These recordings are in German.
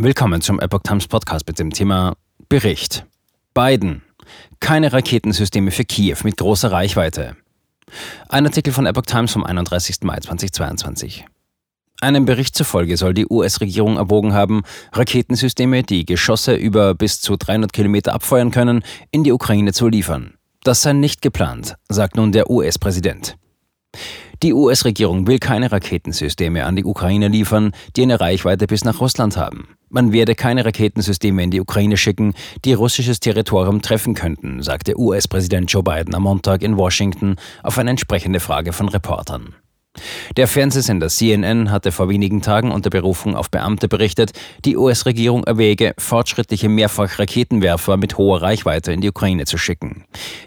Willkommen zum Epoch Times Podcast mit dem Thema Bericht. Biden. Keine Raketensysteme für Kiew mit großer Reichweite. Ein Artikel von Epoch Times vom 31. Mai 2022. Einem Bericht zufolge soll die US-Regierung erwogen haben, Raketensysteme, die Geschosse über bis zu 300 Kilometer abfeuern können, in die Ukraine zu liefern. Das sei nicht geplant, sagt nun der US-Präsident. Die US-Regierung will keine Raketensysteme an die Ukraine liefern, die eine Reichweite bis nach Russland haben. Man werde keine Raketensysteme in die Ukraine schicken, die russisches Territorium treffen könnten, sagte US-Präsident Joe Biden am Montag in Washington auf eine entsprechende Frage von Reportern. Der Fernsehsender CNN hatte vor wenigen Tagen unter Berufung auf Beamte berichtet, die US-Regierung erwäge, fortschrittliche Mehrfachraketenwerfer mit hoher Reichweite in die Ukraine zu schicken.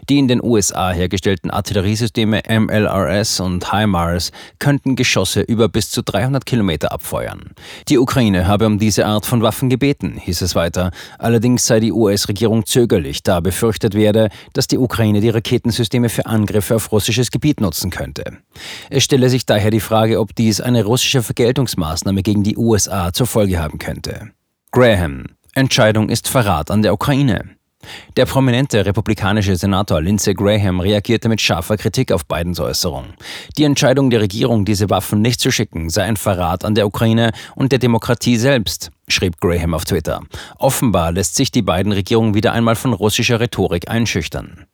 Die in den USA hergestellten Artilleriesysteme MLRS und HIMARS könnten Geschosse über bis zu 300 Kilometer abfeuern. Die Ukraine habe um diese Art von Waffen gebeten, hieß es weiter. Allerdings sei die US-Regierung zögerlich, da befürchtet werde, dass die Ukraine die Raketensysteme für Angriffe auf russisches Gebiet nutzen könnte. Es stelle sich daher die Frage, ob dies eine russische Vergeltungsmaßnahme gegen die USA zur Folge haben könnte. Graham. Entscheidung ist Verrat an der Ukraine. Der prominente republikanische Senator Lindsey Graham reagierte mit scharfer Kritik auf Bidens Äußerung. Die Entscheidung der Regierung, diese Waffen nicht zu schicken, sei ein Verrat an der Ukraine und der Demokratie selbst, schrieb Graham auf Twitter. Offenbar lässt sich die beiden Regierungen wieder einmal von russischer Rhetorik einschüchtern.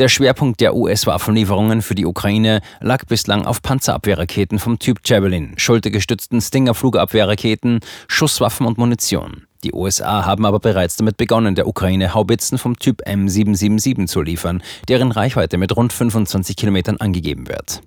Der Schwerpunkt der US-Waffenlieferungen für die Ukraine lag bislang auf Panzerabwehrraketen vom Typ Javelin, schultergestützten Stinger-Flugabwehrraketen, Schusswaffen und Munition. Die USA haben aber bereits damit begonnen, der Ukraine Haubitzen vom Typ M777 zu liefern, deren Reichweite mit rund 25 Kilometern angegeben wird.